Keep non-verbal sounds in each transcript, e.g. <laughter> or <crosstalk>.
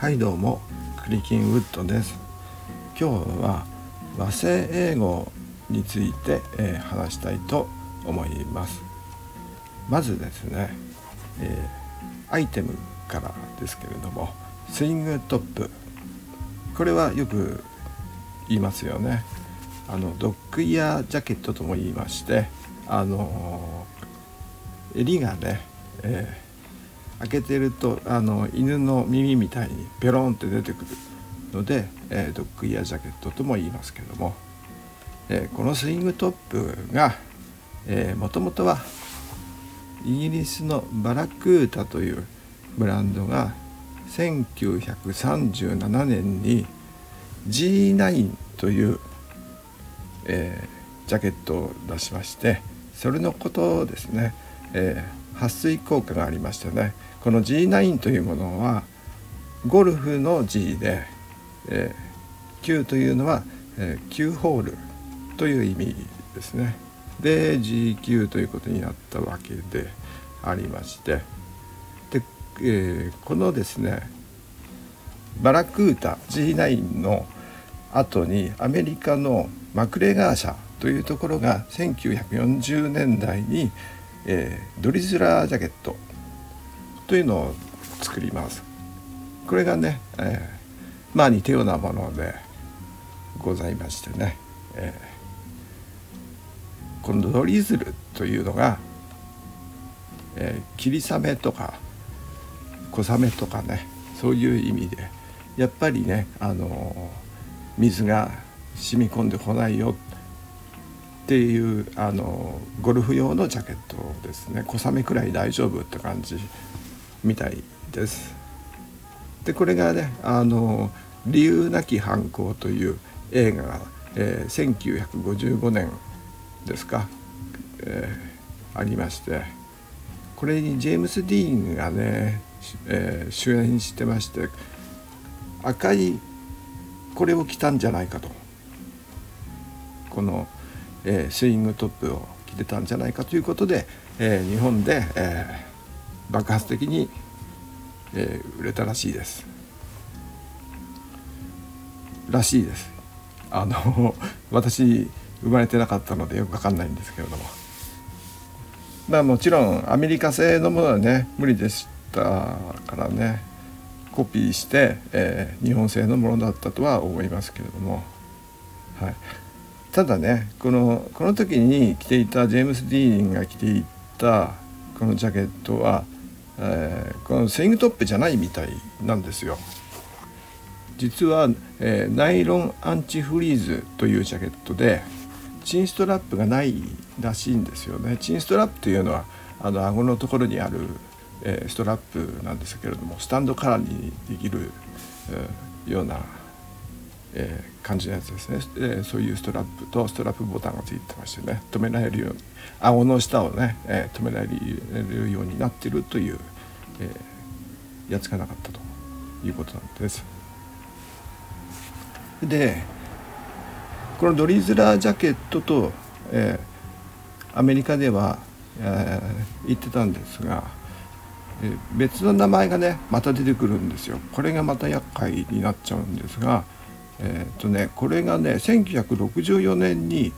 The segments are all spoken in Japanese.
はいどうもクリキンウッドです。今日は和製英語について、えー、話したいと思います。まずですね、えー、アイテムからですけれどもスイングトップ。これはよく言いますよね。あのドッグイヤージャケットとも言いましてあの襟がね、えー開けてるとあの犬の耳みたいにペロンって出てくるので、えー、ドッグイヤージャケットとも言いますけども、えー、このスイングトップがもともとはイギリスのバラクータというブランドが1937年に G9 という、えー、ジャケットを出しましてそれのことですね、えー、撥水効果がありましてねこの G9 というものはゴルフの G で、えー、9というのは、えー、9ホールという意味ですね。で G9 ということになったわけでありましてで、えー、このですねバラクータ G9 の後にアメリカのマクレガー社というところが1940年代に、えー、ドリズラージャケットというのを作ります。これがね、えー、まあ似たようなものでございましてね、えー、このドリズルというのが、えー、霧雨とか小雨とかねそういう意味でやっぱりねあの水が染み込んでこないよっていうあのゴルフ用のジャケットですね。小雨くらい大丈夫って感じみたいです。でこれがねあの「理由なき犯行」という映画が、えー、1955年ですか、えー、ありましてこれにジェームス・ディーンがね、えー、主演してまして赤いこれを着たんじゃないかとこの、えー、スイングトップを着てたんじゃないかということで、えー、日本で、えー、爆発的に、えー、売れたらしいです。らしいです。あの <laughs> 私生まれてなかったのでよく分かんないんですけれども。まあもちろんアメリカ製のものはね無理でしたからねコピーして、えー、日本製のものだったとは思いますけれども、はい、ただねこのこの時に着ていたジェームス・ディーンが着ていたこのジャケットはえー、このスイングトップじゃないみたいなんですよ。実は、えー、ナイロンアンチフリーズというジャケットでチンストラップがないらしいんですよね。チンストラップというのはあの顎のところにある、えー、ストラップなんですけれどもスタンドカラーにできる、えー、ような、えー、感じのやつですね、えー、そういうストラップとストラップボタンがついてましてね止められるように顎の下をね、えー、止められるようになってるという、えー、やつがなかったということなんです。でこのドリズラージャケットと、えー、アメリカでは、えー、言ってたんですが、えー、別の名前がねまた出てくるんですよ。これがまた厄介になっちゃうんですが、えー、っとねこれがね1964年に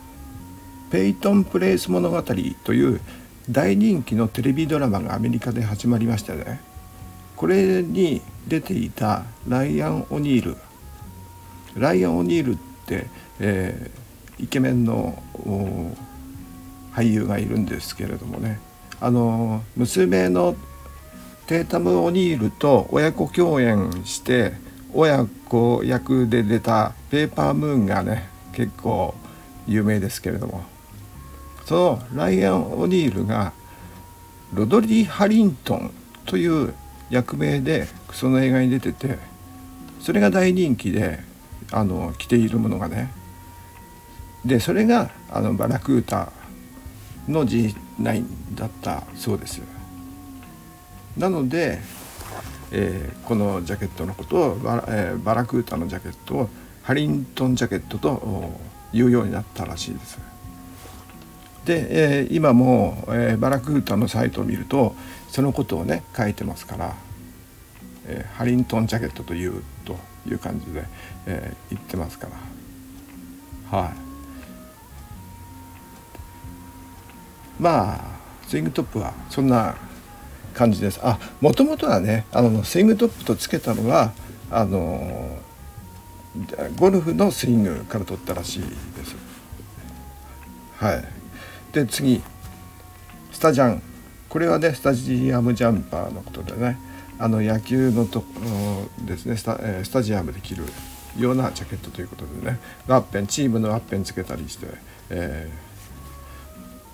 「ペイトン・プレイス物語」という大人気のテレビドラマがアメリカで始まりましたね。これに出ていたライアン・オニール。ライアン・オニールって、えー、イケメンの俳優がいるんですけれどもね。あの娘のテータム・オニールと親子共演して親子役で出たペーパームーンがね結構有名ですけれども。そのライアン・オニールがロドリー・ハリントンという役名でその映画に出ててそれが大人気であの着ているものがねでそれがあのバラクータの G9 だったそうですなので、えー、このジャケットのことをバラ,、えー、バラクータのジャケットをハリントンジャケットと言うようになったらしいです。で、えー、今も、えー、バラクータのサイトを見るとそのことをね書いてますからえー、ハリントンジャケットというという感じで、えー、言ってますから。はい。まあスイングトップはそんな感じです。あもともとはねあのスイングトップとつけたのはあのゴルフのスイングから取ったらしいです。はい。で次スタジャン。これはねスタジアムジャンパーのことでね。あの野球のとですねスタ,、スタジアムで着るようなジャケットということでね。ワッペンチームのワッペンつけたりして、え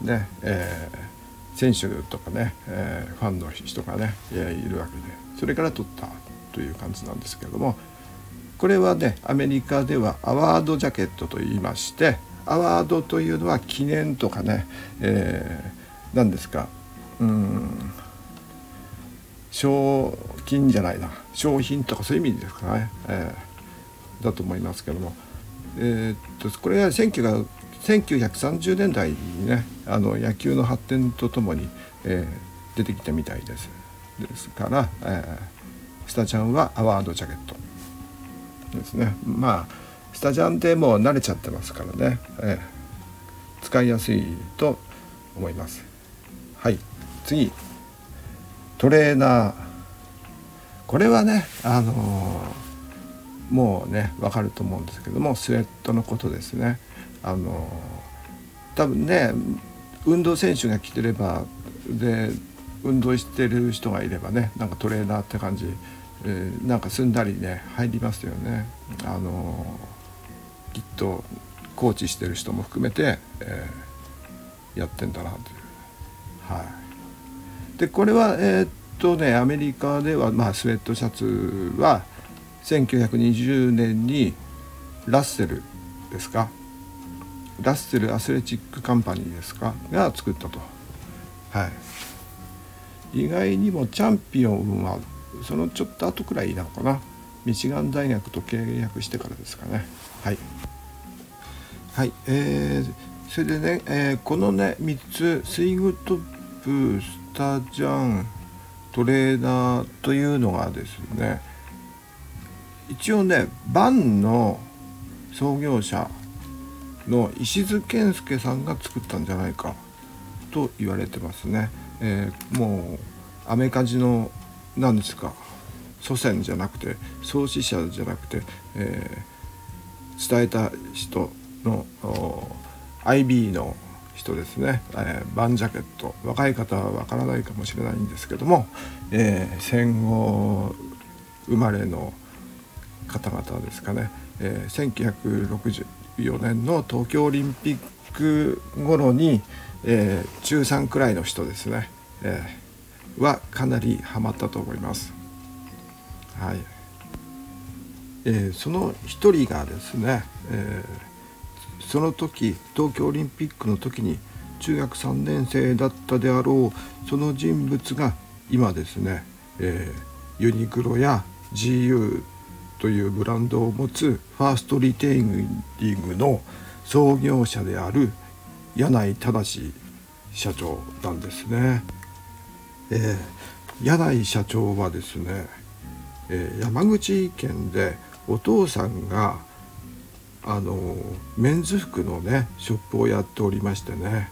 ー、ねえー、選手とかね、えー、ファンの人がね、えいるわけで。それから撮ったという感じなんですけれども。これはねアメリカではアワードジャケットと言いましてアワードというのは記念とかね、えー、何ですかうん賞金じゃないな商品とかそういう意味ですかね、えー、だと思いますけども、えー、っとこれは1930年代にねあの野球の発展とともに、えー、出てきたみたいです。ですから、えー、スタジャンはアワードジャケットですね。まあスタジャンでもう慣れちゃってますからね、えー、使いやすいと思います。はい。次。トレーナー。これはねあのー、もうね分かると思うんですけどもスウェットのことですね。あのー、多分ね運動選手が着てればで運動してる人がいればねなんかトレーナーって感じ、えー、なんかすんだりね入りますよね。あのー、きっとコーチしてる人も含めて、えー、やってんだなという。はい。でこれはえー、っとねアメリカでは、まあ、スウェットシャツは1920年にラッセルですか？ラッセルアスレチックカンパニーですか？が作ったと。はい、意外にもチャンピオンはそのちょっと後くらいなのかな？ミシガン大学と契約してからですかね。はい。はい。えー、それでね、えー、このね3つスイングトップスタジャントレーナーというのがですね一応ねバンの創業者の石津健介さんが作ったんじゃないかと言われてますね。えー、もうアメカジの何ですか祖先じゃなくて創始者じゃなくて、えー、伝えた人の IB の人ですね、えー、バンジャケット。若い方はわからないかもしれないんですけども、えー、戦後生まれの方々ですかね、えー、1964年の東京オリンピック頃に、えー、中3くらいの人ですね、えー、はかなりハマったと思います。はいえー、その一人がですね、えーその時東京オリンピックの時に中学3年生だったであろうその人物が今ですね、えー、ユニクロや GU というブランドを持つファーストリテイリングの創業者である柳井正社長なんですね。えー、柳井社長はですね、え、山口県でお父さんがあのメンズ服のねショップをやっておりましてね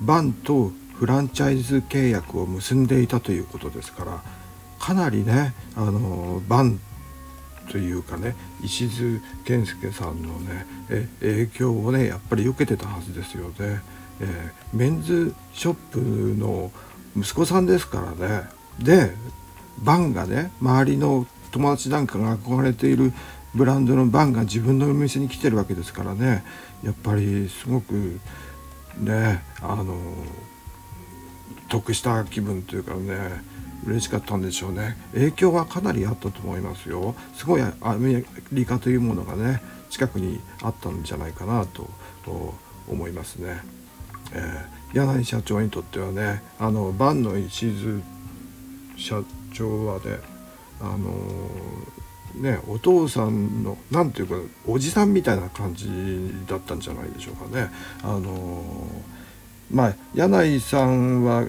バンとフランチャイズ契約を結んでいたということですからかなりねあのバンというかね石津健介さんのねえ影響をねやっぱり受けてたはずですよね。えー、メンズショップの息子さんですからねでバンがね周りの友達なんかが憧れているブランドのバンが自分のお店に来てるわけですからね。やっぱりすごくねあの得した気分というかね嬉しかったんでしょうね。影響はかなりあったと思いますよ。すごいアメリカというものがね近くにあったんじゃないかなと思いますね、えー、柳井社長にとってはねあのバンの石津社長はねあのねお父さんの何ていうかおじさんみたいな感じだったんじゃないでしょうかね。あのまあ柳井さんは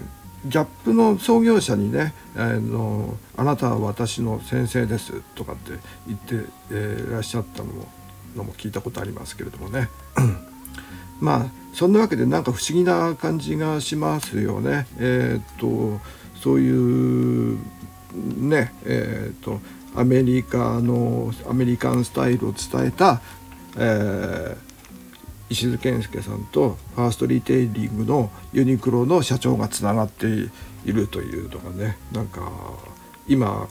ギャップの創業者にね「あのあなたは私の先生です」とかって言って、いらっしゃったのものも聞いたことありますけれどもね <clears throat> まあそんなわけでなんか不思議な感じがしますよね。えー、っとそういうねえー、っとアメリカのアメリカンスタイルを伝えた、えー、石津健介さんとファーストリテイリングのユニクロの社長がつながっているというのがねなんか今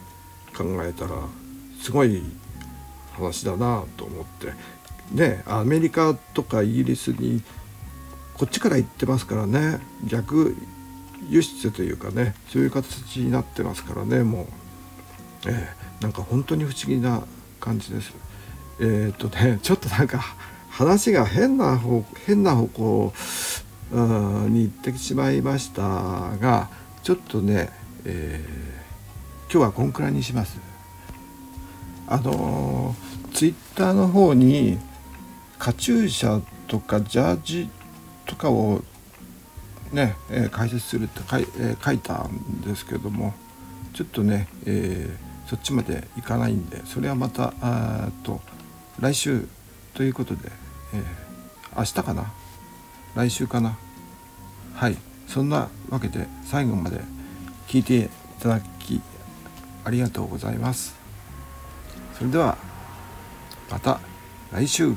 考えたらすごい話だなと思って。ねアメリカとかイギリスにこっちから行ってますからね。逆輸出というかねそういう形になってますからねもう、えー、なんか本当に不思議な感じです。えー、っとねちょっとなんか話が変な方変な方向に行ってしまいましたがちょっとね、えー、今日はこんくらいにします。あのツイッターの方にカチューシャとかジャージとかをね、えー、解説するって書い,、えー、書いたんですけどもちょっとね、えー、そっちまでいかないんでそれはまたあと来週ということでえー、明日かな？来週かな？はいそんなわけで最後まで聞いていただきありがとうございます。それではまた来週。